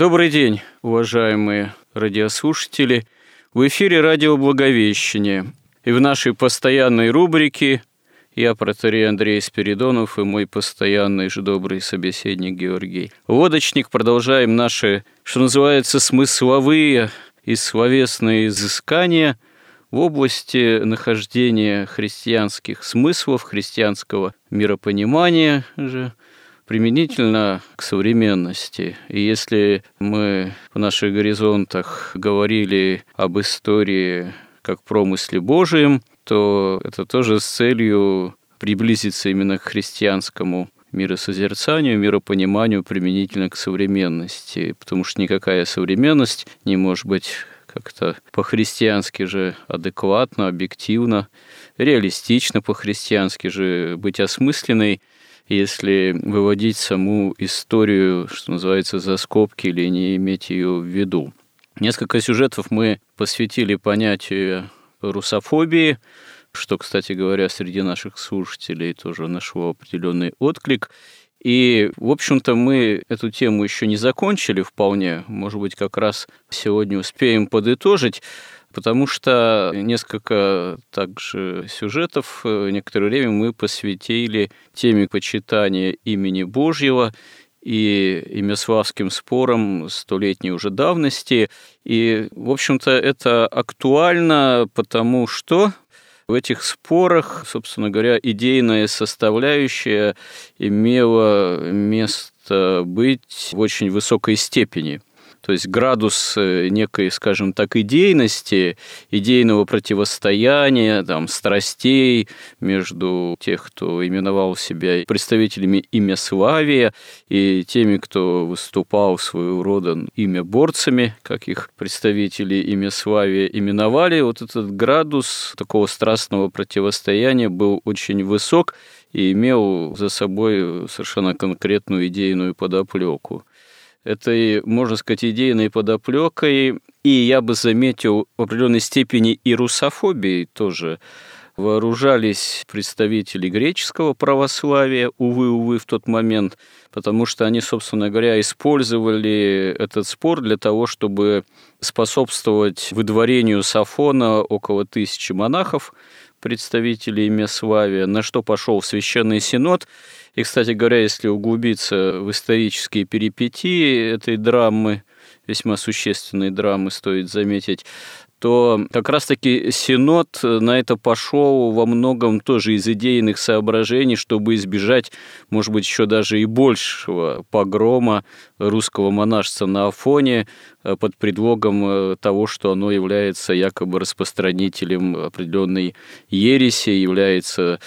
Добрый день, уважаемые радиослушатели. В эфире радио «Благовещение». И в нашей постоянной рубрике я, протерей Андрей Спиридонов и мой постоянный же добрый собеседник Георгий Лодочник. Продолжаем наши, что называется, смысловые и словесные изыскания в области нахождения христианских смыслов, христианского миропонимания же – применительно к современности. И если мы в наших горизонтах говорили об истории как промысле Божием, то это тоже с целью приблизиться именно к христианскому миросозерцанию, миропониманию применительно к современности, потому что никакая современность не может быть как-то по-христиански же адекватно, объективно, реалистично по-христиански же быть осмысленной если выводить саму историю, что называется, за скобки или не иметь ее в виду. Несколько сюжетов мы посвятили понятию русофобии, что, кстати говоря, среди наших слушателей тоже нашло определенный отклик. И, в общем-то, мы эту тему еще не закончили вполне. Может быть, как раз сегодня успеем подытожить потому что несколько также сюжетов э, некоторое время мы посвятили теме почитания имени Божьего и имяславским спорам столетней уже давности. И, в общем-то, это актуально, потому что в этих спорах, собственно говоря, идейная составляющая имела место быть в очень высокой степени – то есть градус э, некой, скажем так, идейности, идейного противостояния, там, страстей между тех, кто именовал себя представителями имя Славия, и теми, кто выступал своего рода имя борцами, как их представители имя Славия именовали, вот этот градус такого страстного противостояния был очень высок и имел за собой совершенно конкретную идейную подоплеку этой, можно сказать, идейной подоплекой, и я бы заметил в определенной степени и русофобией тоже вооружались представители греческого православия, увы, увы, в тот момент, потому что они, собственно говоря, использовали этот спор для того, чтобы способствовать выдворению Сафона около тысячи монахов, представителей Месславия, на что пошел Священный Синод – и, кстати говоря, если углубиться в исторические перипетии этой драмы, весьма существенной драмы, стоит заметить, то как раз-таки Синод на это пошел во многом тоже из идейных соображений, чтобы избежать, может быть, еще даже и большего погрома русского монашества на Афоне э, под предлогом э, того, что оно является якобы распространителем определенной ереси, является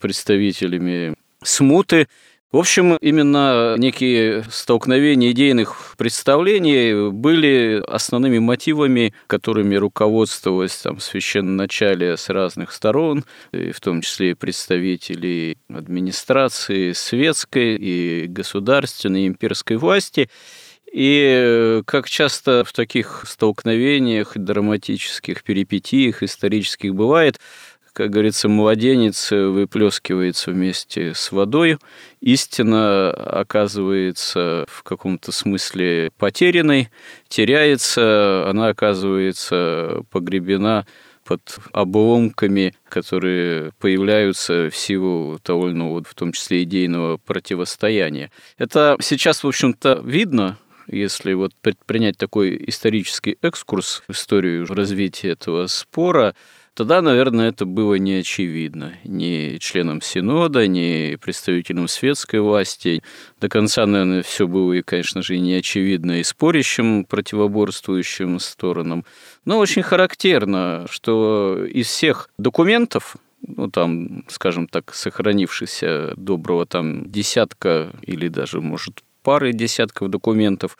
представителями смуты. В общем, именно некие столкновения идейных представлений были основными мотивами, которыми руководствовалось там священноначалие с разных сторон, в том числе и представителей администрации светской и государственной, и имперской власти. И как часто в таких столкновениях, драматических перипетиях исторических бывает, как говорится, младенец выплескивается вместе с водой. Истина оказывается в каком-то смысле потерянной, теряется, она оказывается погребена под обломками, которые появляются в силу того, в том числе идейного противостояния. Это сейчас, в общем-то, видно, если вот предпринять такой исторический экскурс в историю развития этого спора, Тогда, наверное, это было не очевидно ни членам Синода, ни представителям светской власти. До конца, наверное, все было, и, конечно же, не очевидно и спорящим, противоборствующим сторонам. Но очень характерно, что из всех документов, ну, там, скажем так, сохранившихся доброго там десятка или даже, может, пары десятков документов,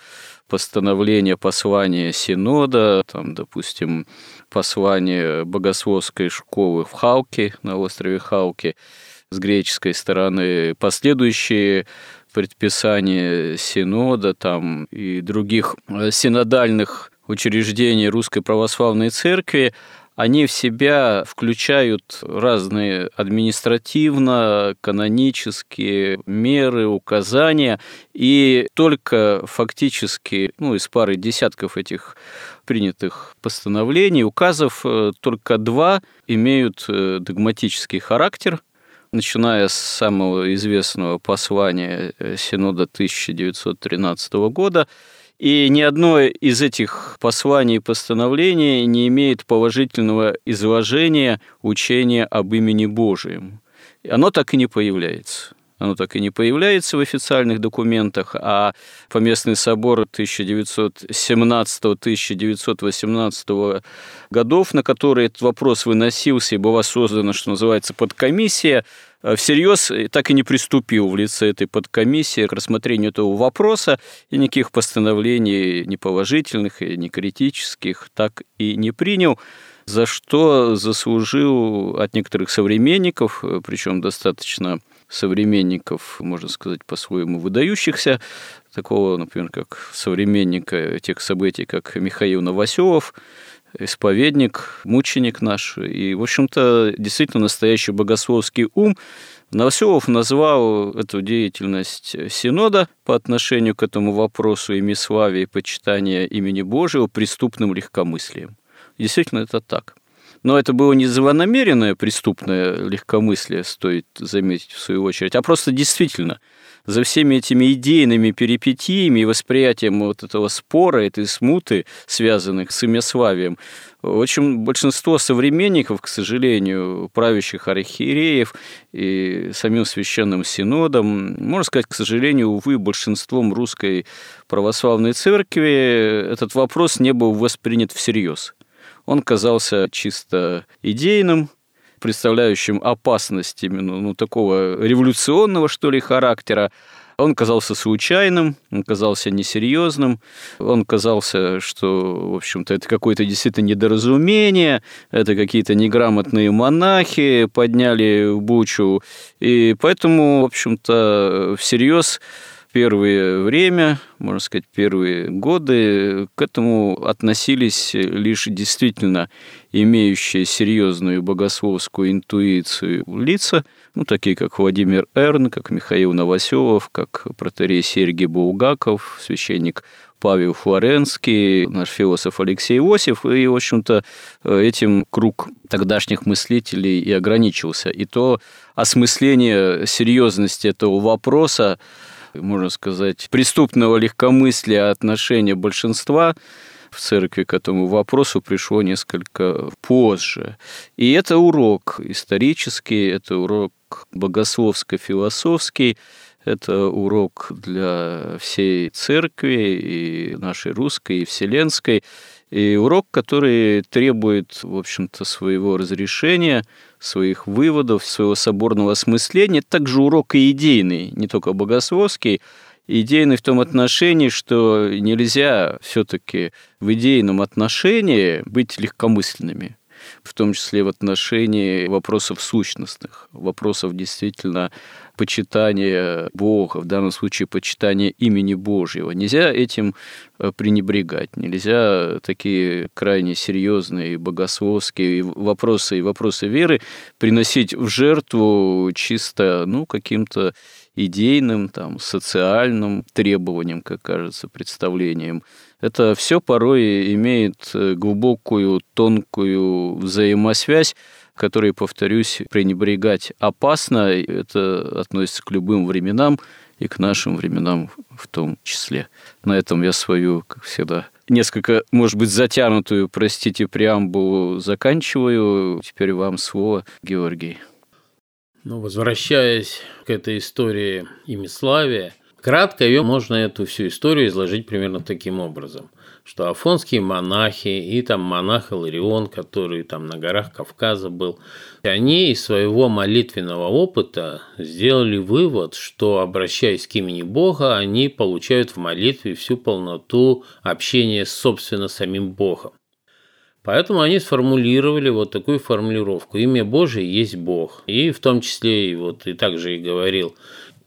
постановления, послания Синода, там, допустим, послание богословской школы в Халке, на острове Халке, с греческой стороны, последующие предписания Синода там, и других э, синодальных учреждений Русской Православной Церкви, они в себя включают разные административно-канонические меры, указания, и только фактически, ну, из пары десятков этих принятых постановлений, указов, э, только два имеют э, догматический характер, начиная с самого известного послания э, Синода 1913 года – и ни одно из этих посланий и постановлений не имеет положительного изложения учения об имени Божьем. Оно так и не появляется оно так и не появляется в официальных документах, а Поместный собор 1917-1918 годов, на который этот вопрос выносился и была создана, что называется, подкомиссия, всерьез так и не приступил в лице этой подкомиссии к рассмотрению этого вопроса, и никаких постановлений ни положительных, ни критических так и не принял за что заслужил от некоторых современников, э, причем достаточно современников, можно сказать, по-своему выдающихся, такого, например, как современника тех событий, как Михаил Новоселов, исповедник, мученик наш, и, в общем-то, действительно настоящий богословский ум. Новоселов назвал эту деятельность Синода по отношению к этому вопросу имиславия и почитания имени Божьего преступным легкомыслием. Действительно, это так. Но это было не злонамеренное преступное легкомыслие, стоит заметить в свою очередь, а просто действительно за всеми этими идейными перипетиями и восприятием вот этого спора, этой смуты, связанных с имяславием, очень большинство современников, к сожалению, правящих архиереев и самим священным синодом, можно сказать, к сожалению, увы, большинством русской православной церкви этот вопрос не был воспринят всерьез. Он казался чисто идейным, представляющим опасность именно ну, такого революционного, что ли, характера. Он казался случайным, он казался несерьезным, он казался, что, в общем-то, это какое-то действительно недоразумение, это какие-то неграмотные монахи подняли бучу, и поэтому, в общем-то, всерьез первое время, можно сказать, первые годы к этому относились лишь действительно имеющие серьезную богословскую интуицию лица, ну, такие как Владимир Эрн, как Михаил Новоселов, как протерей Сергей Булгаков, священник Павел Флоренский, наш философ Алексей Иосиф, и, в общем-то, этим круг тогдашних мыслителей и ограничился. И то осмысление серьезности этого вопроса можно сказать, преступного легкомыслия отношения большинства в церкви к этому вопросу пришло несколько позже. И это урок исторический, это урок богословско-философский, это урок для всей церкви, и нашей русской, и вселенской. И урок, который требует, в общем-то, своего разрешения, своих выводов, своего соборного осмысления. Также урок и идейный, не только богословский, идейный в том отношении, что нельзя все-таки в идейном отношении быть легкомысленными в том числе в отношении вопросов сущностных, вопросов действительно почитания Бога, в данном случае почитания имени Божьего. Нельзя этим э, пренебрегать, нельзя такие крайне серьезные богословские вопросы и вопросы веры приносить в жертву чисто ну, каким-то идейным, там, социальным требованиям, как кажется, представлением. Это все порой имеет э, глубокую, тонкую взаимосвязь, которой, повторюсь, пренебрегать опасно. Это относится к любым временам и к нашим временам в том числе. На этом я свою, как всегда, несколько, может быть, затянутую, простите, преамбулу заканчиваю. Теперь вам слово, Георгий. Ну, возвращаясь к этой истории имиславия, кратко ее можно эту всю историю изложить примерно таким образом – что афонские монахи и там монах Иларион, который там на горах Кавказа был, они из своего молитвенного опыта сделали вывод, что обращаясь к имени Бога, они получают в молитве всю полноту общения с собственно самим Богом. Поэтому они сформулировали вот такую формулировку. Имя Божие есть Бог. И в том числе, и вот и также и говорил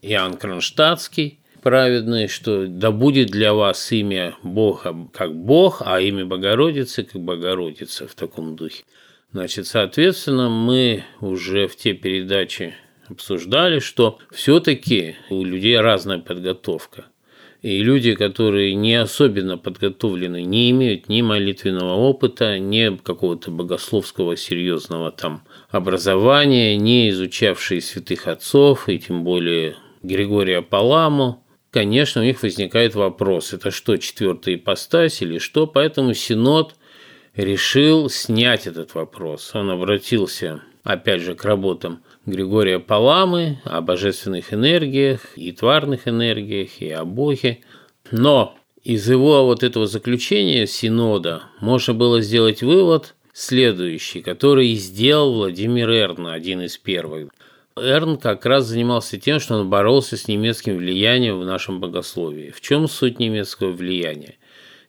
Иоанн Кронштадтский, праведный, что да будет для вас имя Бога как Бог, а имя Богородицы как Богородица в таком духе. Значит, соответственно, мы уже в те передачи обсуждали, что все-таки у людей разная подготовка. И люди, которые не особенно подготовлены, не имеют ни молитвенного опыта, ни какого-то богословского серьезного там образования, не изучавшие святых отцов, и тем более Григория Паламу, конечно, у них возникает вопрос, это что, четвертая ипостась или что? Поэтому Синод решил снять этот вопрос. Он обратился, опять же, к работам Григория Паламы о божественных энергиях, и тварных энергиях, и о Боге. Но из его вот этого заключения Синода можно было сделать вывод следующий, который сделал Владимир Эрн, один из первых. Эрн как раз занимался тем, что он боролся с немецким влиянием в нашем богословии. В чем суть немецкого влияния?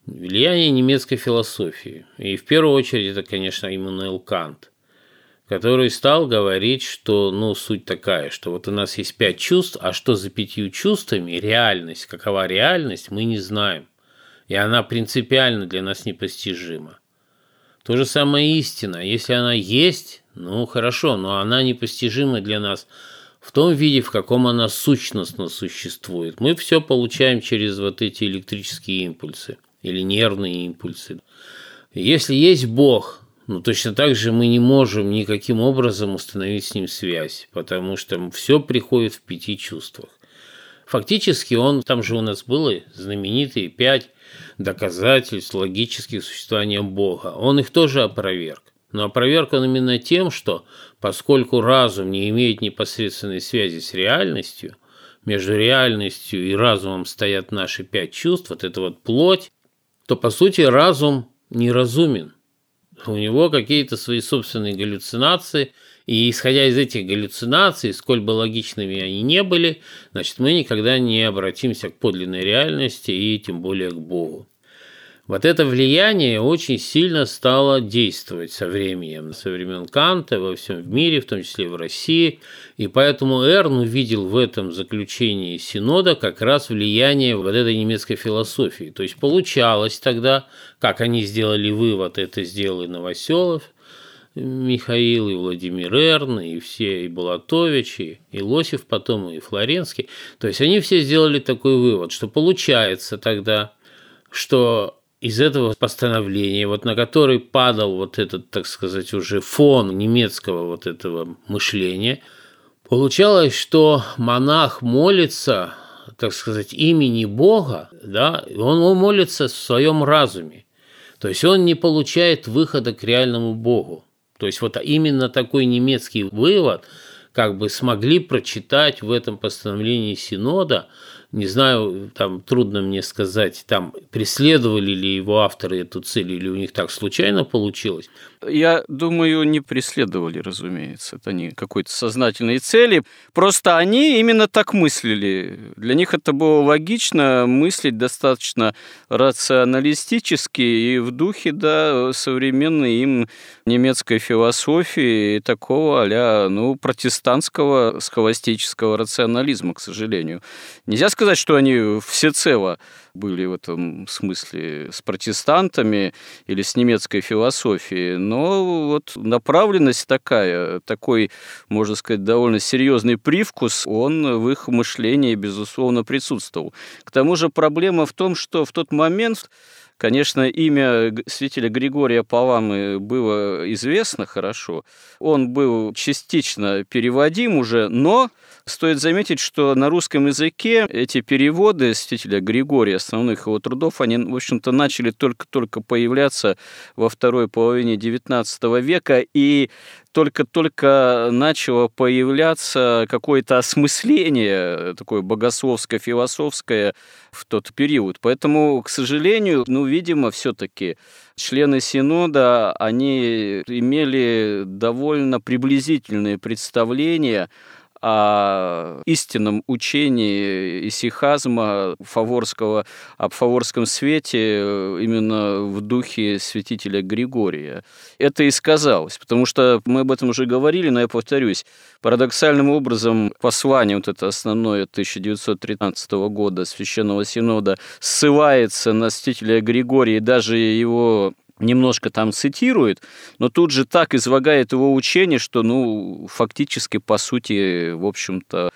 Влияние немецкой философии. И в первую очередь это, конечно, Иммануэл Кант, который стал говорить, что ну, суть такая, что вот у нас есть пять чувств, а что за пятью чувствами реальность, какова реальность, мы не знаем. И она принципиально для нас непостижима. То же самое истина. Если она есть, ну, хорошо, но она непостижима для нас в том виде, в каком она сущностно существует. Мы все получаем через вот эти электрические импульсы или нервные импульсы. Если есть Бог, ну, точно так же мы не можем никаким образом установить с ним связь, потому что все приходит в пяти чувствах. Фактически он, там же у нас было знаменитые пять доказательств логических существования Бога. Он их тоже опроверг. Но опроверг он именно тем, что поскольку разум не имеет непосредственной связи с реальностью, между реальностью и разумом стоят наши пять чувств, вот это вот плоть, то по сути разум неразумен. У него какие-то свои собственные галлюцинации, и исходя из этих галлюцинаций, сколь бы логичными они не были, значит, мы никогда не обратимся к подлинной реальности и тем более к Богу. Вот это влияние очень сильно стало действовать со временем, со времен Канта во всем мире, в том числе в России. И поэтому Эрн увидел в этом заключении Синода как раз влияние вот этой немецкой философии. То есть получалось тогда, как они сделали вывод, это сделал и Новоселов, Михаил, и Владимир Эрн, и все, и Балатович, и, и Лосев потом, и Флоренский. То есть они все сделали такой вывод, что получается тогда, что из этого постановления, вот на который падал вот этот, так сказать, уже фон немецкого вот этого мышления, получалось, что монах молится, так сказать, имени Бога, да, он, он молится в своем разуме. То есть он не получает выхода к реальному Богу. То есть вот именно такой немецкий вывод как бы смогли прочитать в этом постановлении Синода – не знаю, там трудно мне сказать, там преследовали ли его авторы эту цель или у них так случайно получилось. Я думаю, не преследовали, разумеется. Это не какой-то сознательной цели. Просто они именно так мыслили. Для них это было логично мыслить достаточно рационалистически и в духе да, современной им немецкой философии и такого а ну, протестантского схоластического рационализма, к сожалению. Нельзя сказать, что они всецело были в этом смысле с протестантами или с немецкой философией, но вот направленность такая, такой, можно сказать, довольно серьезный привкус, он в их мышлении, безусловно, присутствовал. К тому же проблема в том, что в тот момент Конечно, имя святителя Григория Паламы было известно хорошо. Он был частично переводим уже, но Стоит заметить, что на русском языке эти переводы святителя Григория, основных его трудов, они, в общем-то, начали только-только появляться во второй половине XIX века, и только-только начало появляться какое-то осмысление такое богословское, философское в тот период. Поэтому, к сожалению, ну, видимо, все-таки члены Синода, они имели довольно приблизительные представления о истинном учении исихазма фаворского, об фаворском свете э, именно в духе святителя Григория. Это и сказалось, потому что мы об этом уже говорили, но я повторюсь, парадоксальным образом послание вот это основное 1913 года Священного Синода ссылается на святителя Григория, и даже его немножко там цитирует, но тут же так излагает его учение, что, ну, фактически, по сути, в общем-то,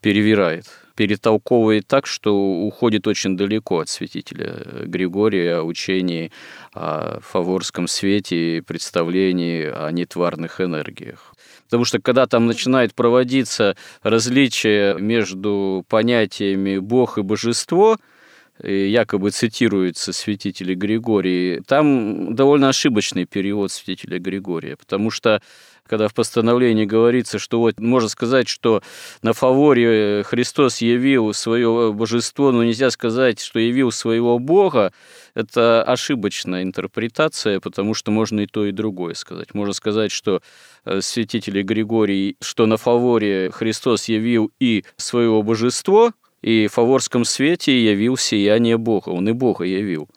перевирает перетолковывает так, что уходит очень далеко от святителя Григория о учении о фаворском свете и представлении о нетварных энергиях. Потому что когда там начинает проводиться различие между понятиями Бог и Божество – якобы цитируется святителя Григорий, там довольно ошибочный перевод святителя Григория, потому что когда в постановлении говорится, что вот можно сказать, что на фаворе Христос явил свое божество, но нельзя сказать, что явил своего Бога, это ошибочная интерпретация, потому что можно и то, и другое сказать. Можно сказать, что э, святитель Григорий, что на фаворе Христос явил и своего божество, и в фаворском свете явил сияние Бога, он и Бога явил.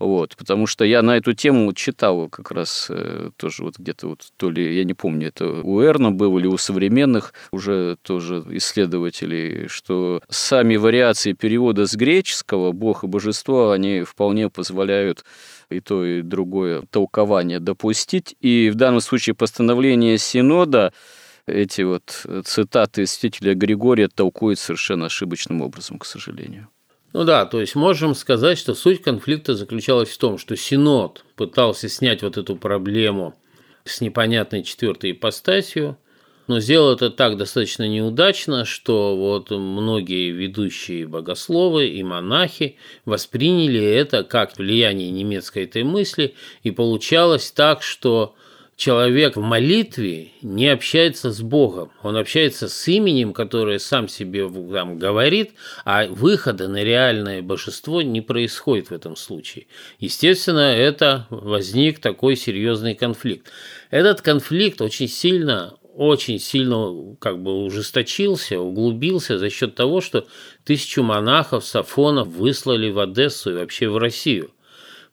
Вот, потому что я на эту тему читал как раз э, тоже вот где-то вот, то ли, я не помню, это у Эрна был или у современных уже тоже исследователей, что сами вариации перевода с греческого «бог» и «божество», они вполне позволяют и то, и другое толкование допустить. И в данном случае постановление Синода эти вот цитаты святителя Григория толкуют совершенно ошибочным образом, к сожалению. Ну да, то есть можем сказать, что суть конфликта заключалась в том, что Синод пытался снять вот эту проблему с непонятной четвертой ипостасью, но сделал это так достаточно неудачно, что вот многие ведущие богословы и монахи восприняли это как влияние немецкой этой мысли, и получалось так, что человек в молитве не общается с Богом, он общается с именем, которое сам себе там говорит, а выхода на реальное божество не происходит в этом случае. Естественно, это возник такой серьезный конфликт. Этот конфликт очень сильно очень сильно как бы ужесточился, углубился за счет того, что тысячу монахов, сафонов выслали в Одессу и вообще в Россию.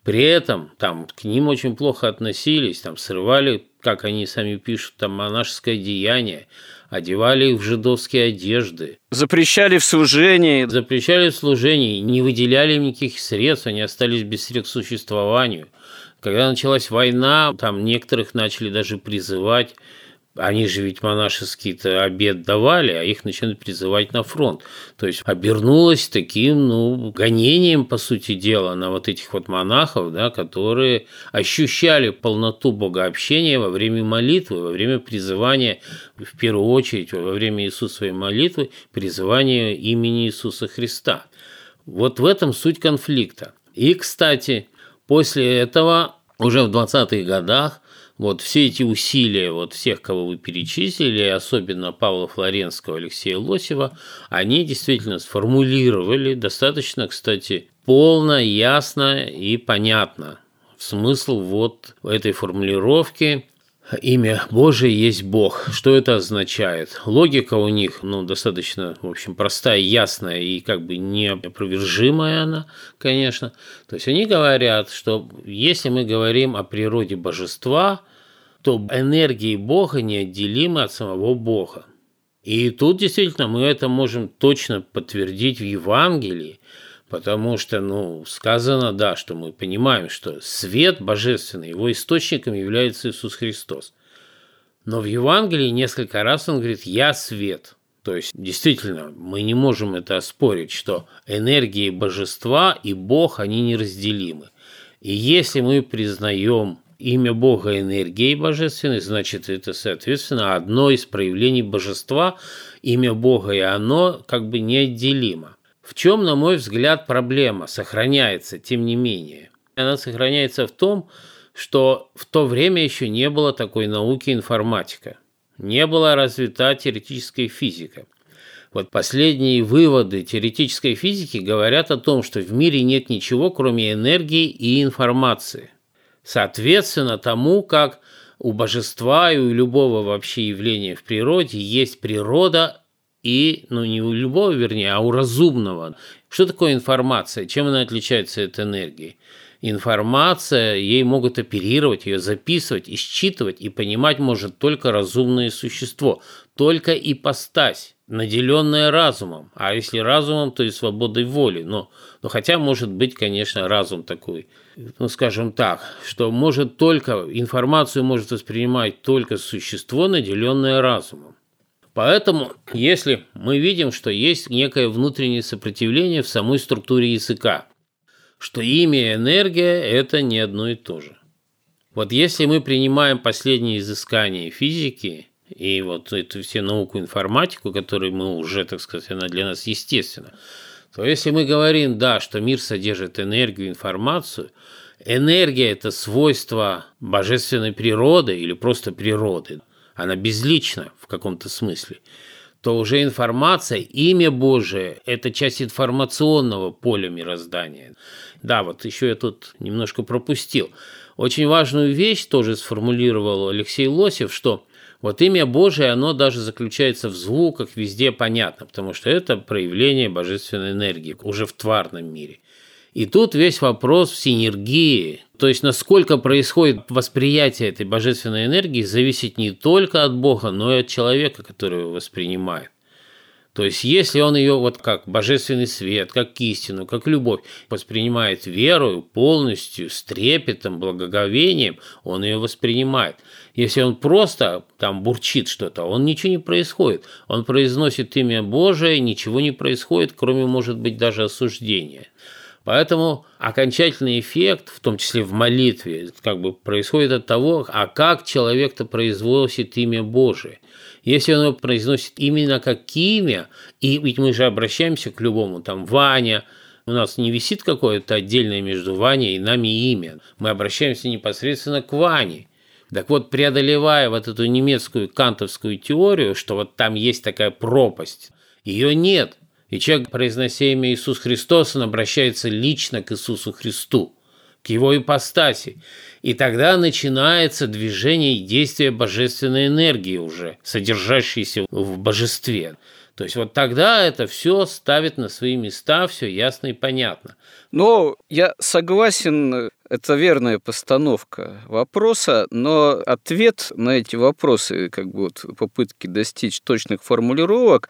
При этом там к ним очень плохо относились, там срывали, как они сами пишут, там монашеское деяние, одевали их в жидовские одежды. Запрещали в служении. Запрещали в служении, не выделяли им никаких средств, они остались без средств к существованию. Когда началась война, там некоторых начали даже призывать они же ведь монашеский-то обед давали, а их начинают призывать на фронт. То есть обернулось таким, ну, гонением, по сути дела, на вот этих вот монахов, да, которые ощущали полноту богообщения во время молитвы, во время призывания, в первую очередь, во время Иисусовой молитвы, призывания имени Иисуса Христа. Вот в этом суть конфликта. И, кстати, после этого уже в 20-х годах вот все эти усилия вот всех, кого вы перечислили, особенно Павла Флоренского, Алексея Лосева, они действительно сформулировали достаточно, кстати, полно, ясно и понятно смысл вот этой формулировки имя Божие есть Бог. Что это означает? Логика у них, ну, достаточно, в общем, простая, ясная и как бы неопровержимая она, конечно. То есть они говорят, что если мы говорим о природе божества, то энергии Бога неотделимы от самого Бога. И тут действительно мы это можем точно подтвердить в Евангелии, Потому что, ну, сказано, да, что мы понимаем, что свет божественный, его источником является Иисус Христос. Но в Евангелии несколько раз он говорит «я свет». То есть, действительно, мы не можем это оспорить, что энергии божества и Бог, они неразделимы. И если мы признаем имя Бога энергией божественной, значит, это, соответственно, одно из проявлений божества, имя Бога и оно как бы неотделимо. В чем, на мой взгляд, проблема сохраняется, тем не менее? Она сохраняется в том, что в то время еще не было такой науки информатика. Не была развита теоретическая физика. Вот последние выводы теоретической физики говорят о том, что в мире нет ничего, кроме энергии и информации. Соответственно, тому, как у божества и у любого вообще явления в природе есть природа и, ну не у любого, вернее, а у разумного. Что такое информация? Чем она отличается от энергии? Информация, ей могут оперировать, ее записывать, исчитывать и понимать может только разумное существо, только ипостась, наделенная разумом. А если разумом, то и свободой воли. Но, но хотя может быть, конечно, разум такой, ну скажем так, что может только, информацию может воспринимать только существо, наделенное разумом. Поэтому, если мы видим, что есть некое внутреннее сопротивление в самой структуре языка, что имя и энергия – это не одно и то же. Вот если мы принимаем последние изыскания физики и вот эту все науку информатику, которую мы уже, так сказать, она для нас естественна, то если мы говорим, да, что мир содержит энергию, информацию, энергия – это свойство божественной природы или просто природы, она безлична в каком-то смысле – то уже информация, имя Божие – это часть информационного поля мироздания. Да, вот еще я тут немножко пропустил. Очень важную вещь тоже сформулировал Алексей Лосев, что вот имя Божие, оно даже заключается в звуках, везде понятно, потому что это проявление божественной энергии уже в тварном мире. И тут весь вопрос в синергии, то есть насколько происходит восприятие этой божественной энергии, зависит не только от Бога, но и от человека, который его воспринимает. То есть, если он ее вот как божественный свет, как истину, как любовь воспринимает верою, полностью, с трепетом, благоговением, он ее воспринимает. Если он просто там бурчит что-то, он ничего не происходит. Он произносит имя Божие, ничего не происходит, кроме, может быть, даже осуждения. Поэтому окончательный эффект, в том числе в молитве, как бы происходит от того, а как человек-то произносит имя Божие. Если он произносит именно как имя, и ведь мы же обращаемся к любому, там, Ваня, у нас не висит какое-то отдельное между Ваней и нами имя. Мы обращаемся непосредственно к Ване. Так вот, преодолевая вот эту немецкую кантовскую теорию, что вот там есть такая пропасть, ее нет – и человек, произнося имя Иисус Христос, он обращается лично к Иисусу Христу, к его ипостаси. И тогда начинается движение и действие божественной энергии уже, содержащейся в божестве. То есть вот тогда это все ставит на свои места, все ясно и понятно. Но я согласен, это верная постановка вопроса, но ответ на эти вопросы, как бы вот попытки достичь точных формулировок,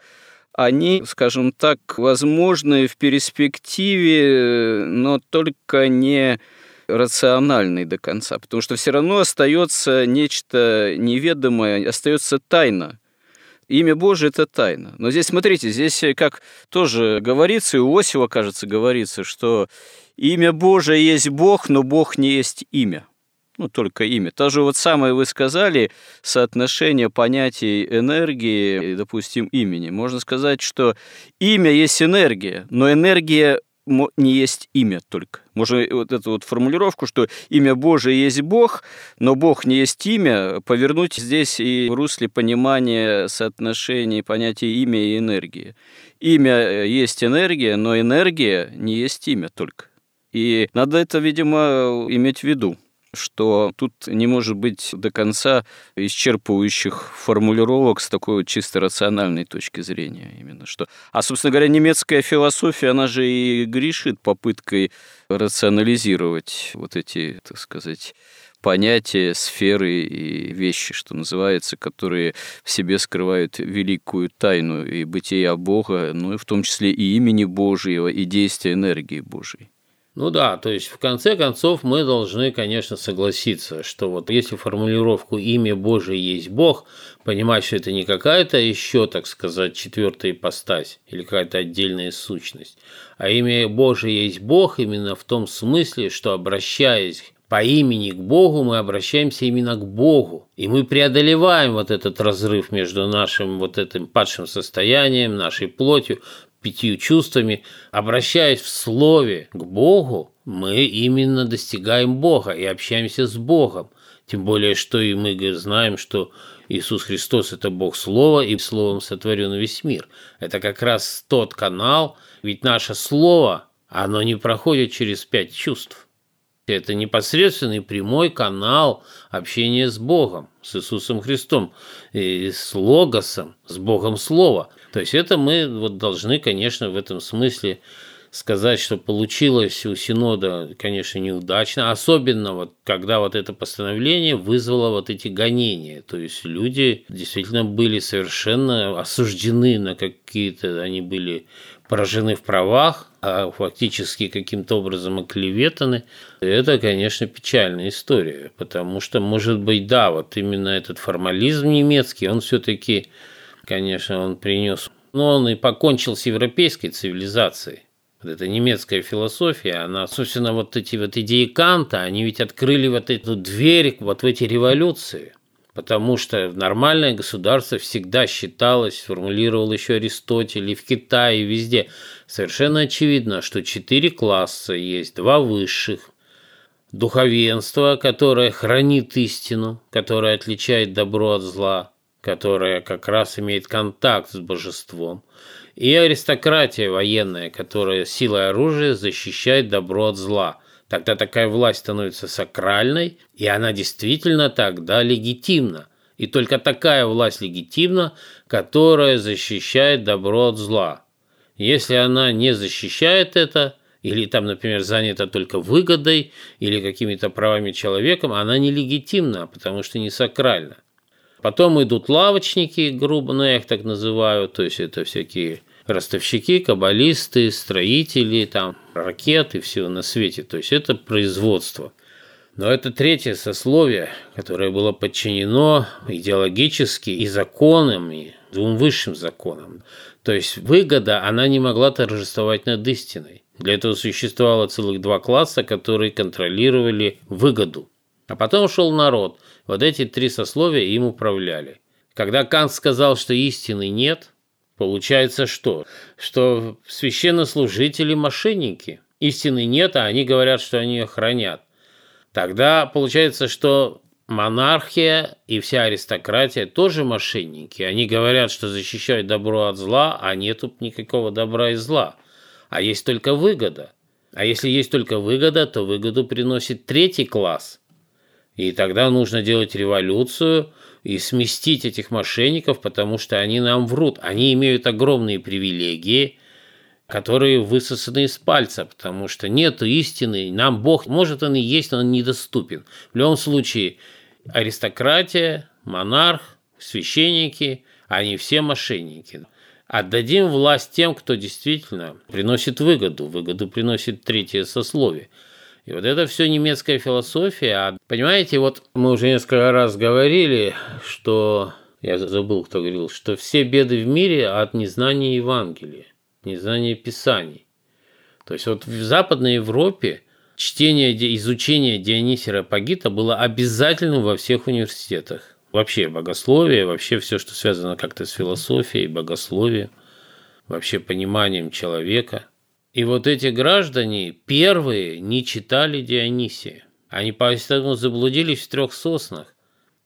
они, скажем так, возможны в перспективе, но только не рациональный до конца, потому что все равно остается нечто неведомое, остается тайна. Имя Божие – это тайна. Но здесь, смотрите, здесь как тоже говорится, и у Осива, кажется, говорится, что имя Божие есть Бог, но Бог не есть имя ну, только имя. То же вот самое вы сказали, соотношение понятий энергии и, допустим, имени. Можно сказать, что имя есть энергия, но энергия не есть имя только. Можно вот эту вот формулировку, что имя Божие есть Бог, но Бог не есть имя, повернуть здесь и в русле понимания соотношений понятий имя и энергии. Имя э, есть энергия, но энергия не есть имя только. И надо это, видимо, иметь в виду что тут не может быть до конца исчерпывающих формулировок с такой вот чисто рациональной точки зрения именно что. А, собственно говоря, немецкая философия, она же и грешит попыткой рационализировать вот эти, так сказать, понятия, сферы и вещи, что называется, которые в себе скрывают великую тайну и бытия Бога, ну и в том числе и имени Божьего, и действия энергии Божьей. Ну да, то есть в конце концов мы должны, конечно, согласиться, что вот если формулировку «имя Божие есть Бог», понимать, что это не какая-то еще, так сказать, четвертая ипостась или какая-то отдельная сущность, а имя Божие есть Бог именно в том смысле, что обращаясь по имени к Богу мы обращаемся именно к Богу. И мы преодолеваем вот этот разрыв между нашим вот этим падшим состоянием, нашей плотью, пятью чувствами. Обращаясь в слове к Богу, мы именно достигаем Бога и общаемся с Богом. Тем более, что и мы знаем, что Иисус Христос – это Бог Слова, и Словом сотворен весь мир. Это как раз тот канал, ведь наше Слово, оно не проходит через пять чувств. Это непосредственный прямой канал общения с Богом, с Иисусом Христом, и с Логосом, с Богом Слова. То есть это мы вот должны, конечно, в этом смысле сказать, что получилось у Синода, конечно, неудачно, особенно вот когда вот это постановление вызвало вот эти гонения. То есть люди действительно были совершенно осуждены на какие-то, они были поражены в правах, а фактически каким-то образом оклеветаны. Это, конечно, печальная история, потому что, может быть, да, вот именно этот формализм немецкий, он все-таки, конечно, он принес, но он и покончил с европейской цивилизацией. Вот эта немецкая философия, она, собственно, вот эти вот идеи Канта, они ведь открыли вот эту дверь вот в эти революции – потому что нормальное государство всегда считалось, формулировал еще Аристотель и в Китае, и везде. Совершенно очевидно, что четыре класса есть, два высших. Духовенство, которое хранит истину, которое отличает добро от зла, которое как раз имеет контакт с божеством. И аристократия военная, которая силой оружия защищает добро от зла – Тогда такая власть становится сакральной, и она действительно тогда легитимна. И только такая власть легитимна, которая защищает добро от зла. Если она не защищает это, или там, например, занята только выгодой или какими-то правами человека, она нелегитимна, потому что не сакральна. Потом идут лавочники, грубо, ну я их так называю, то есть это всякие ростовщики, каббалисты, строители, там, ракеты, всего на свете. То есть это производство. Но это третье сословие, которое было подчинено идеологически и законами, двум высшим законам. То есть выгода, она не могла торжествовать над истиной. Для этого существовало целых два класса, которые контролировали выгоду. А потом шел народ. Вот эти три сословия им управляли. Когда Кант сказал, что истины нет, Получается что? Что священнослужители – мошенники. Истины нет, а они говорят, что они ее хранят. Тогда получается, что монархия и вся аристократия тоже мошенники. Они говорят, что защищают добро от зла, а нету никакого добра и зла. А есть только выгода. А если есть только выгода, то выгоду приносит третий класс. И тогда нужно делать революцию – и сместить этих мошенников, потому что они нам врут. Они имеют огромные привилегии, которые высосаны из пальца, потому что нет истины. Нам Бог, может, он и есть, но он недоступен. В любом случае, аристократия, монарх, священники, они все мошенники. Отдадим власть тем, кто действительно приносит выгоду. Выгоду приносит третье сословие – и вот это все немецкая философия. А, понимаете, вот мы уже несколько раз говорили, что я забыл, кто говорил, что все беды в мире от незнания Евангелия, незнания Писаний. То есть вот в Западной Европе чтение, изучение Дионисия Рапагита было обязательным во всех университетах. Вообще богословие, вообще все, что связано как-то с философией, богословием, вообще пониманием человека – и вот эти граждане первые не читали Дионисия. Они поэтому заблудились в трех соснах.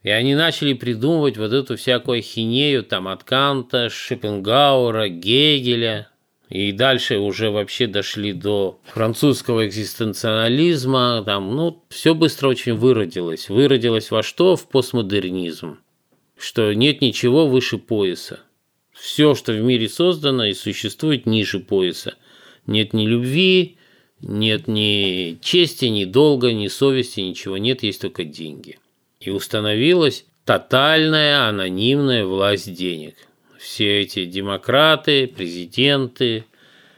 И они начали придумывать вот эту всякую ахинею там от Канта, Шопенгауэра, Гегеля. И дальше уже вообще дошли до французского экзистенциализма. Там, ну, все быстро очень выродилось. Выродилось во что? В постмодернизм. Что нет ничего выше пояса. Все, что в мире создано и существует ниже пояса – нет ни любви, нет ни чести, ни долга, ни совести, ничего нет, есть только деньги. И установилась тотальная анонимная власть денег. Все эти демократы, президенты,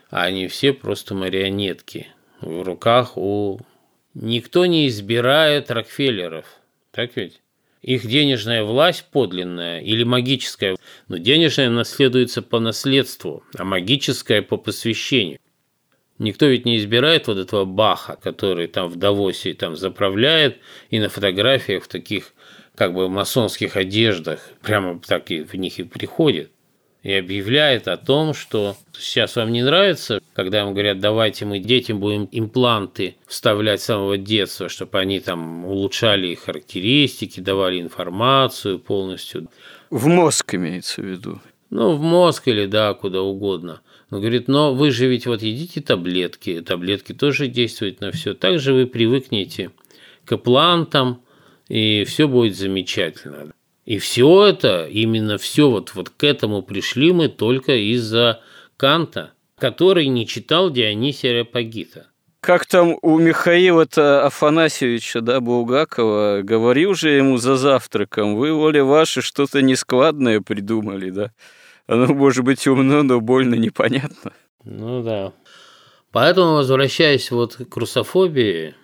они все просто марионетки в руках у... Никто не избирает Рокфеллеров, так ведь? Их денежная власть подлинная или магическая, но денежная наследуется по наследству, а магическая по посвящению. Никто ведь не избирает вот этого Баха, который там в Давосе там заправляет, и на фотографиях в таких как бы масонских одеждах прямо так и в них и приходит и объявляет о том, что сейчас вам не нравится, когда вам говорят, давайте мы детям будем импланты вставлять с самого детства, чтобы они там улучшали их характеристики, давали информацию полностью. В мозг имеется в виду. Ну, в мозг или да, куда угодно. Но говорит, но вы же ведь вот едите таблетки, таблетки тоже действуют на все. Также вы привыкнете к плантам, и все будет замечательно. И все это, именно все вот, вот к этому пришли мы только из-за Канта, который не читал Дионисия Репагита. Как там у Михаила-то Афанасьевича, да, Булгакова, говорил же ему за завтраком, вы, воля ваша, что-то нескладное придумали, да? Оно может быть умно, но больно непонятно. Ну да. Поэтому, возвращаясь вот к русофобии,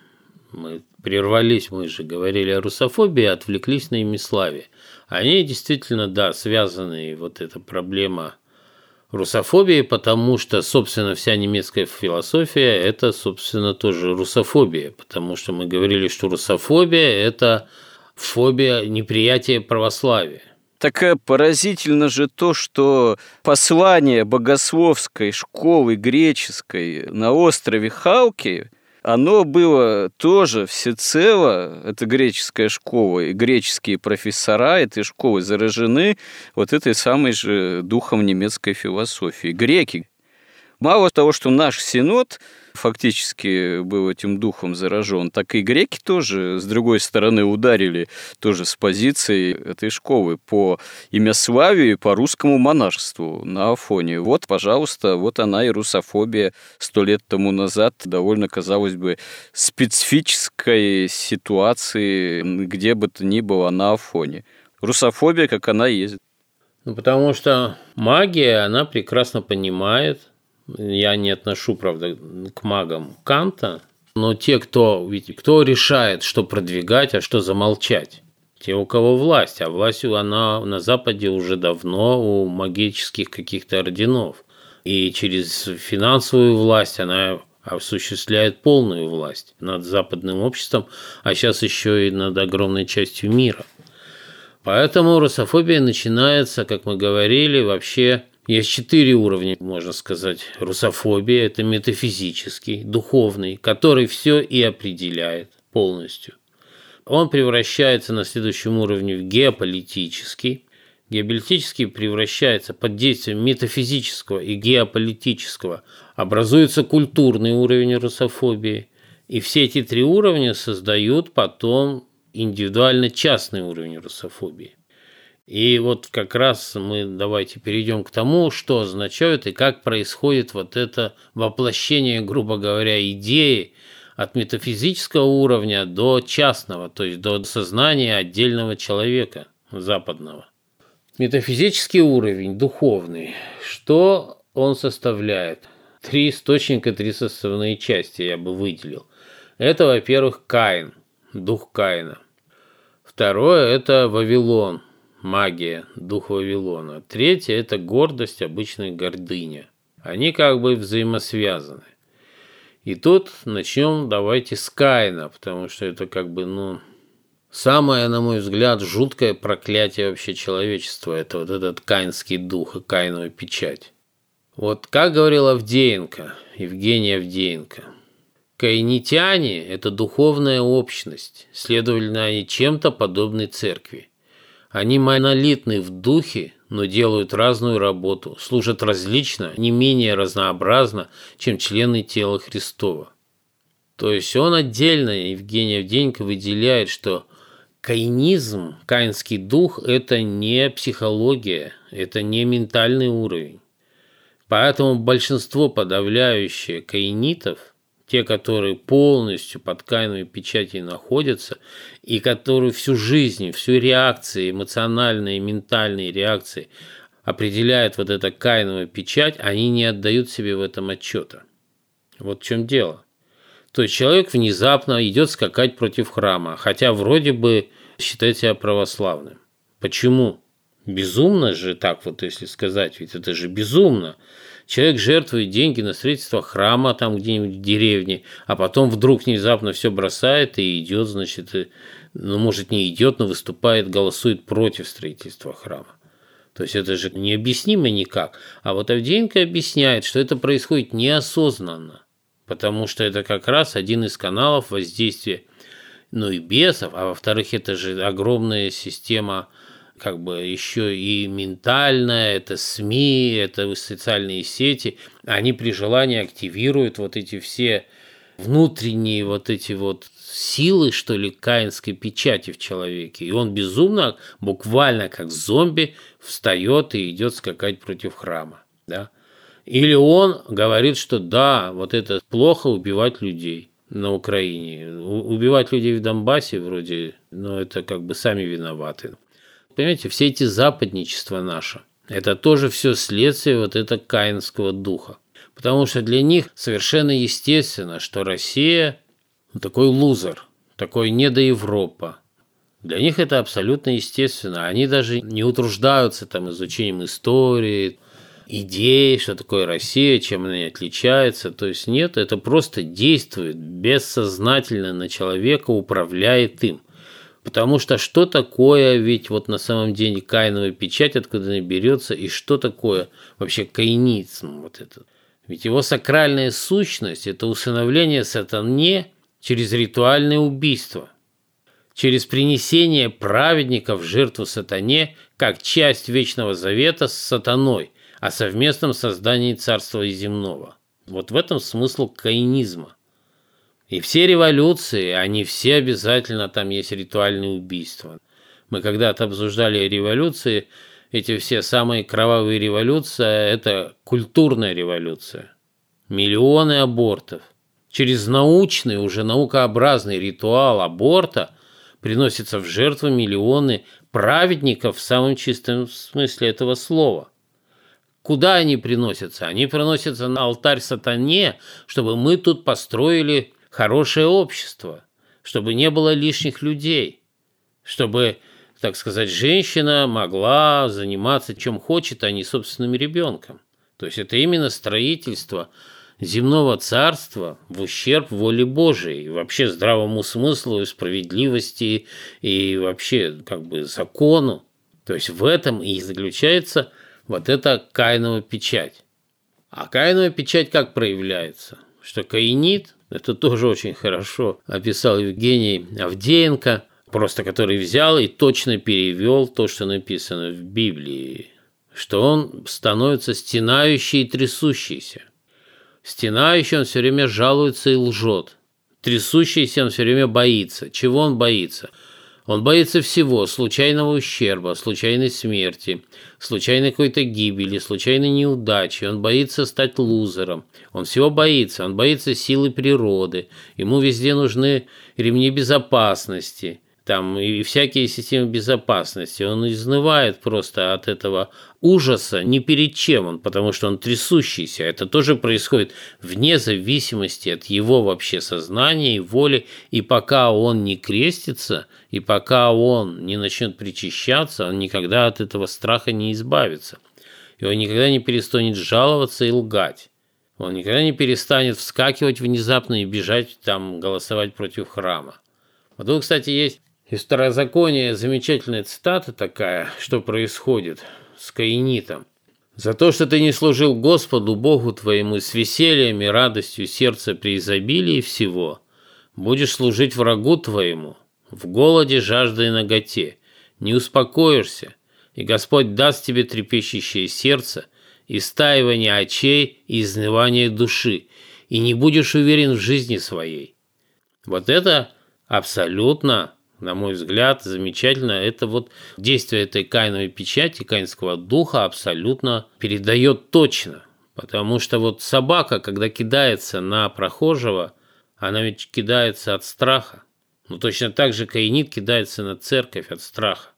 мы прервались, мы же говорили о русофобии, отвлеклись на имиславие. Они действительно, да, связаны, вот эта проблема русофобии, потому что, собственно, вся немецкая философия – это, собственно, тоже русофобия, потому что мы говорили, что русофобия – это фобия неприятия православия. Так э, поразительно же то, что послание богословской школы греческой на острове Халки оно было тоже всецело, это греческая школа, и греческие профессора этой школы заражены вот этой самой же духом немецкой философии. Греки. Мало того, что наш синод фактически был этим духом заражен, так и греки тоже, с другой стороны, ударили тоже с позиции этой школы по имяславию и по русскому монашеству на Афоне. Вот, пожалуйста, вот она и русофобия сто лет тому назад довольно, казалось бы, специфической ситуации, где бы то ни было на Афоне. Русофобия, как она есть. Ну, потому что магия, она прекрасно понимает, я не отношу, правда, к магам Канта, но те, кто, ведь кто решает, что продвигать, а что замолчать? Те, у кого власть, а власть она на Западе уже давно у магических каких-то орденов. И через финансовую власть она осуществляет полную власть над западным обществом, а сейчас еще и над огромной частью мира. Поэтому русофобия начинается, как мы говорили, вообще есть четыре уровня, можно сказать. Русофобия – это метафизический, духовный, который все и определяет полностью. Он превращается на следующем уровне в геополитический. Геополитический превращается под действием метафизического и геополитического. Образуется культурный уровень русофобии. И все эти три уровня создают потом индивидуально частный уровень русофобии. И вот как раз мы давайте перейдем к тому, что означают и как происходит вот это воплощение, грубо говоря, идеи от метафизического уровня до частного, то есть до сознания отдельного человека западного. Метафизический уровень, духовный, что он составляет? Три источника, три составные части я бы выделил. Это, во-первых, Каин, дух Каина. Второе – это Вавилон, магия, дух Вавилона. Третье – это гордость, обычная гордыня. Они как бы взаимосвязаны. И тут начнем давайте с Каина, потому что это как бы, ну, самое, на мой взгляд, жуткое проклятие вообще человечества. Это вот этот каинский дух и каиновая печать. Вот как говорил Авдеенко, Евгений Авдеенко, каинитяне – это духовная общность, следовательно, они чем-то подобны церкви – они монолитны в духе, но делают разную работу, служат различно, не менее разнообразно, чем члены тела Христова. То есть он отдельно, Евгений Авденько, выделяет, что каинизм, каинский дух – это не психология, это не ментальный уровень. Поэтому большинство подавляющее каинитов – те, которые полностью под кайновой печатью находятся, и которые всю жизнь, всю реакции, эмоциональные, ментальные реакции определяет вот эта кайновая печать, они не отдают себе в этом отчета. Вот в чем дело. То есть человек внезапно идет скакать против храма, хотя вроде бы считает себя православным. Почему? Безумно же так вот, если сказать, ведь это же безумно. Человек жертвует деньги на строительство храма там где-нибудь в деревне, а потом вдруг внезапно все бросает и идет, значит, ну, может, не идет, но выступает, голосует против строительства храма. То есть это же необъяснимо никак. А вот Авдеенко объясняет, что это происходит неосознанно, потому что это как раз один из каналов воздействия, ну и бесов, а во-вторых, это же огромная система как бы еще и ментальная, это СМИ, это социальные сети, они при желании активируют вот эти все внутренние вот эти вот силы, что ли, каинской печати в человеке. И он безумно, буквально как зомби, встает и идет скакать против храма. Да? Или он говорит, что да, вот это плохо убивать людей на Украине. Убивать людей в Донбассе вроде, ну это как бы сами виноваты. Понимаете, все эти западничества наши, это тоже все следствие вот этого каинского духа. Потому что для них совершенно естественно, что Россия такой лузер, такой не до Европа. Для них это абсолютно естественно. Они даже не утруждаются там изучением истории, идей, что такое Россия, чем она отличается. То есть нет, это просто действует бессознательно на человека, управляет им. Потому что что такое, ведь вот на самом деле каиновая печать, откуда она берется, и что такое вообще каинизм вот этот. Ведь его сакральная сущность – это усыновление сатане через ритуальное убийство, через принесение праведников в жертву сатане как часть Вечного Завета с сатаной о совместном создании Царства Земного. Вот в этом смысл каинизма. И все революции, они все обязательно, там есть ритуальные убийства. Мы когда-то обсуждали революции, эти все самые кровавые революции, это культурная революция. Миллионы абортов. Через научный, уже наукообразный ритуал аборта приносятся в жертву миллионы праведников в самом чистом смысле этого слова. Куда они приносятся? Они приносятся на алтарь сатане, чтобы мы тут построили хорошее общество, чтобы не было лишних людей, чтобы, так сказать, женщина могла заниматься чем хочет, а не собственным ребенком. То есть это именно строительство земного царства в ущерб воле Божией, вообще здравому смыслу и справедливости и вообще как бы закону. То есть в этом и заключается вот эта каинова печать. А каинова печать как проявляется? Что каинит это тоже очень хорошо описал Евгений Авдеенко, просто который взял и точно перевел то, что написано в Библии, что он становится стенающий и трясущийся. Стенающий он все время жалуется и лжет. Трясущийся он все время боится. Чего он боится? Он боится всего – случайного ущерба, случайной смерти, случайной какой-то гибели, случайной неудачи. Он боится стать лузером. Он всего боится. Он боится силы природы. Ему везде нужны ремни безопасности – там и всякие системы безопасности. Он изнывает просто от этого ужаса ни перед чем он, потому что он трясущийся. Это тоже происходит вне зависимости от его вообще сознания и воли. И пока он не крестится, и пока он не начнет причащаться, он никогда от этого страха не избавится. И он никогда не перестанет жаловаться и лгать. Он никогда не перестанет вскакивать внезапно и бежать там голосовать против храма. Вот тут, кстати, есть из Второзакония замечательная цитата такая, что происходит с Каинитом. «За то, что ты не служил Господу Богу твоему с весельем и радостью сердца при изобилии всего, будешь служить врагу твоему, в голоде, жажде и наготе, не успокоишься, и Господь даст тебе трепещущее сердце, истаивание очей и изнывание души, и не будешь уверен в жизни своей». Вот это абсолютно на мой взгляд, замечательно. Это вот действие этой кайновой печати, каинского духа абсолютно передает точно. Потому что вот собака, когда кидается на прохожего, она ведь кидается от страха. Ну, точно так же каинит кидается на церковь от страха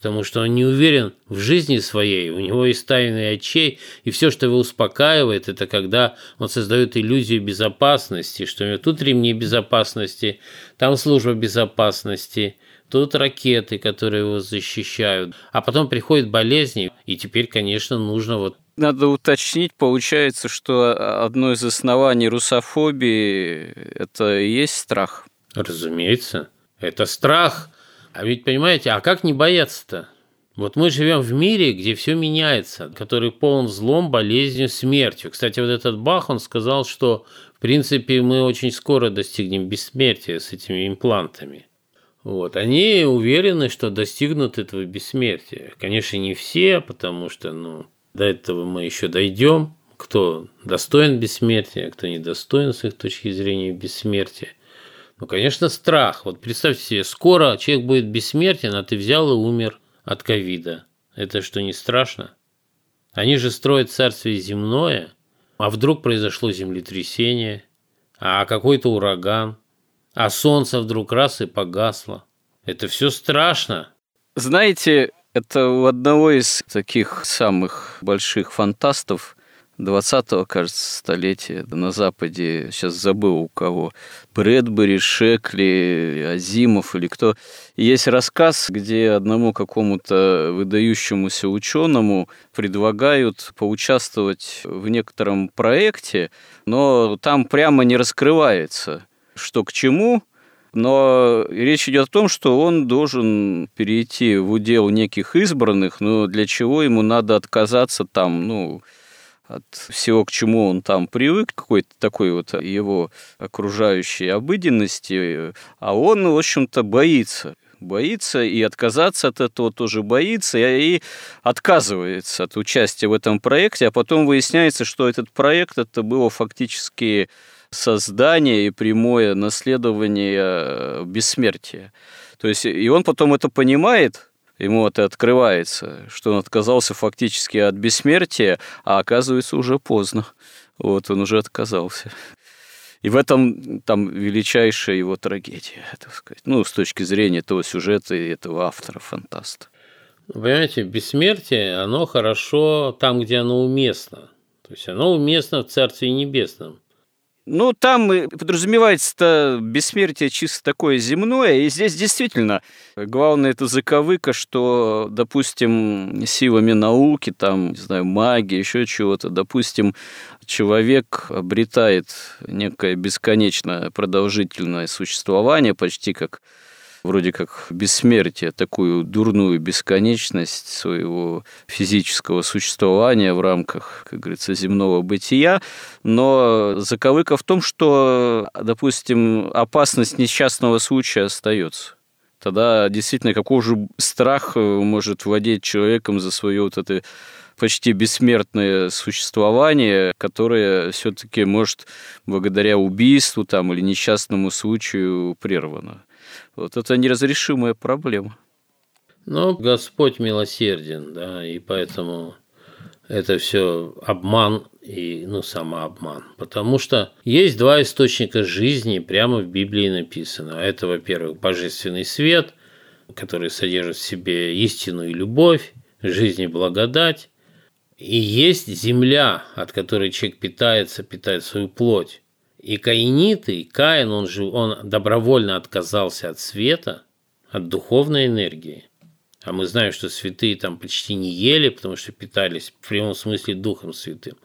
потому что он не уверен в жизни своей, у него есть тайный очей, и все, что его успокаивает, это когда он создает иллюзию безопасности, что у него тут ремни безопасности, там служба безопасности, тут ракеты, которые его защищают. А потом приходят болезни, и теперь, конечно, нужно вот Надо уточнить, получается, что одно из оснований русофобии – это и есть страх. Разумеется, это страх. А ведь, понимаете, а как не бояться-то? Вот мы живем в мире, где все меняется, который полон злом, болезнью, смертью. Кстати, вот этот Бах, он сказал, что, в принципе, мы очень скоро достигнем бессмертия с этими имплантами. Вот. Они уверены, что достигнут этого бессмертия. Конечно, не все, потому что ну, до этого мы еще дойдем, кто достоин бессмертия, кто недостоин с их точки зрения бессмертия. Ну, конечно, страх. Вот представьте себе, скоро человек будет бессмертен, а ты взял и умер от ковида. Это что, не страшно? Они же строят царствие земное, а вдруг произошло землетрясение, а какой-то ураган, а солнце вдруг раз и погасло. Это все страшно. Знаете, это у одного из таких самых больших фантастов 20-го, кажется, столетия на Западе, сейчас забыл у кого, Брэдбери, Шекли, Азимов или кто. Есть рассказ, где одному какому-то выдающемуся ученому предлагают поучаствовать в некотором проекте, но там прямо не раскрывается, что к чему, но речь идет о том, что он должен перейти в удел неких избранных, но для чего ему надо отказаться там, ну, от всего, к чему он там привык, какой-то такой вот его окружающей обыденности, а он, в общем-то, боится боится и отказаться от этого тоже боится и отказывается от участия в этом проекте, а потом выясняется, что этот проект это было фактически создание и прямое наследование бессмертия. То есть и он потом это понимает, ему это открывается, что он отказался фактически от бессмертия, а оказывается уже поздно. Вот он уже отказался. И в этом там величайшая его трагедия, так сказать. Ну, с точки зрения этого сюжета и этого автора, фантаста. Понимаете, бессмертие, оно хорошо там, где оно уместно. То есть оно уместно в Царстве Небесном. Ну, там подразумевается бессмертие чисто такое земное, и здесь действительно главное это заковыка, что, допустим, силами науки, там, не знаю, магии, еще чего-то, допустим, человек обретает некое бесконечно продолжительное существование, почти как вроде как бессмертие, такую дурную бесконечность своего физического существования в рамках, как говорится, земного бытия. Но заковыка в том, что, допустим, опасность несчастного случая остается тогда действительно какой же страх может владеть человеком за свое вот это почти бессмертное существование, которое все-таки может благодаря убийству там, или несчастному случаю прервано. Вот это неразрешимая проблема. Но Господь милосерден, да, и поэтому это все обман и, ну, самообман. Потому что есть два источника жизни, прямо в Библии написано. Это, во-первых, божественный свет, который содержит в себе истину и любовь, жизнь и благодать. И есть земля, от которой человек питается, питает свою плоть. И каиниты, Каин, он же он добровольно отказался от света, от духовной энергии. А мы знаем, что святые там почти не ели, потому что питались в прямом смысле Духом Святым.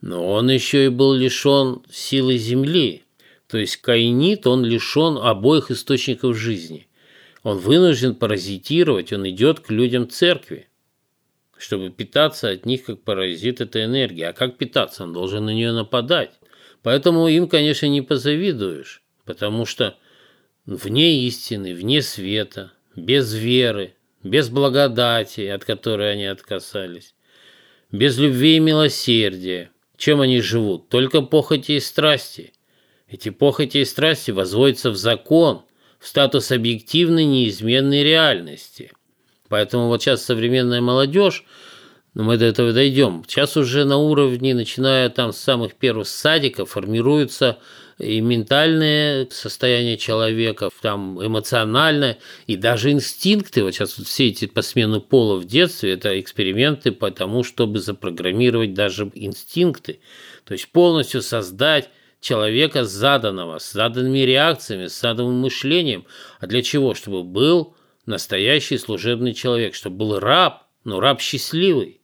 Но он еще и был лишен силы земли. То есть каинит, он лишен обоих источников жизни. Он вынужден паразитировать, он идет к людям церкви, чтобы питаться от них, как паразит этой энергии. А как питаться? Он должен на нее нападать. Поэтому им, конечно, не позавидуешь, потому что вне истины, вне света, без веры, без благодати, от которой они отказались, без любви и милосердия. Чем они живут? Только похоти и страсти. Эти похоти и страсти возводятся в закон, в статус объективной неизменной реальности. Поэтому вот сейчас современная молодежь но мы до этого дойдем. Сейчас уже на уровне, начиная там с самых первых садиков, формируются и ментальное состояние человека, там эмоциональное, и даже инстинкты. Вот сейчас вот все эти по смену пола в детстве – это эксперименты по тому, чтобы запрограммировать даже инстинкты. То есть полностью создать человека заданного, с заданными реакциями, с заданным мышлением. А для чего? Чтобы был настоящий служебный человек, чтобы был раб, но раб счастливый.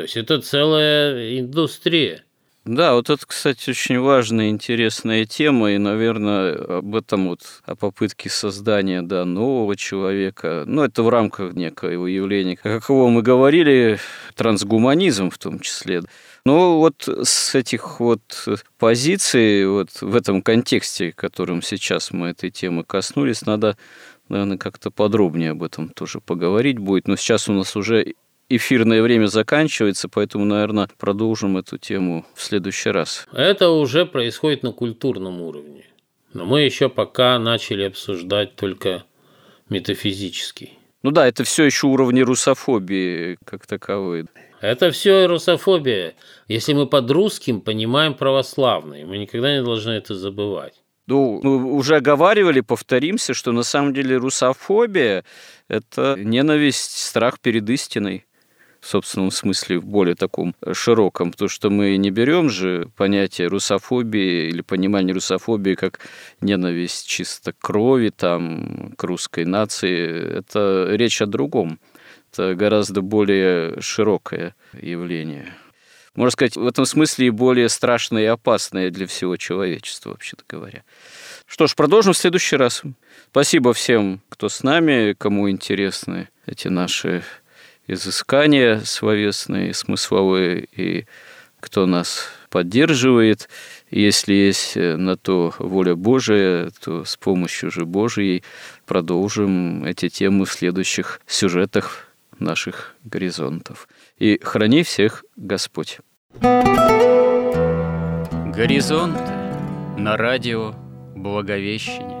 То есть это целая индустрия. Да, вот это, кстати, очень важная, интересная тема, и, наверное, об этом вот, о попытке создания, да, нового человека, ну, это в рамках некоего явления, как его мы говорили, трансгуманизм в том числе. Но вот с этих вот позиций, вот в этом контексте, которым сейчас мы этой темы коснулись, надо наверное, как-то подробнее об этом тоже поговорить будет. Но сейчас у нас уже эфирное время заканчивается, поэтому, наверное, продолжим эту тему в следующий раз. Это уже происходит на культурном уровне. Но мы еще пока начали обсуждать только метафизический. Ну да, это все еще уровни русофобии как таковой. Это все русофобия. Если мы под русским понимаем православный, мы никогда не должны это забывать. Ну, мы уже оговаривали, повторимся, что на самом деле русофобия – это ненависть, страх перед истиной в собственном смысле, в более таком широком, потому что мы не берем же понятие русофобии или понимание русофобии как ненависть чисто крови там, к русской нации. Это речь о другом. Это гораздо более широкое явление. Можно сказать, в этом смысле и более страшное и опасное для всего человечества, вообще-то говоря. Что ж, продолжим в следующий раз. Спасибо всем, кто с нами, кому интересны эти наши изыскания словесные, смысловые, и кто нас поддерживает. Если есть на то воля Божия, то с помощью же Божией продолжим эти темы в следующих сюжетах наших горизонтов. И храни всех Господь. Горизонт на радио Благовещение.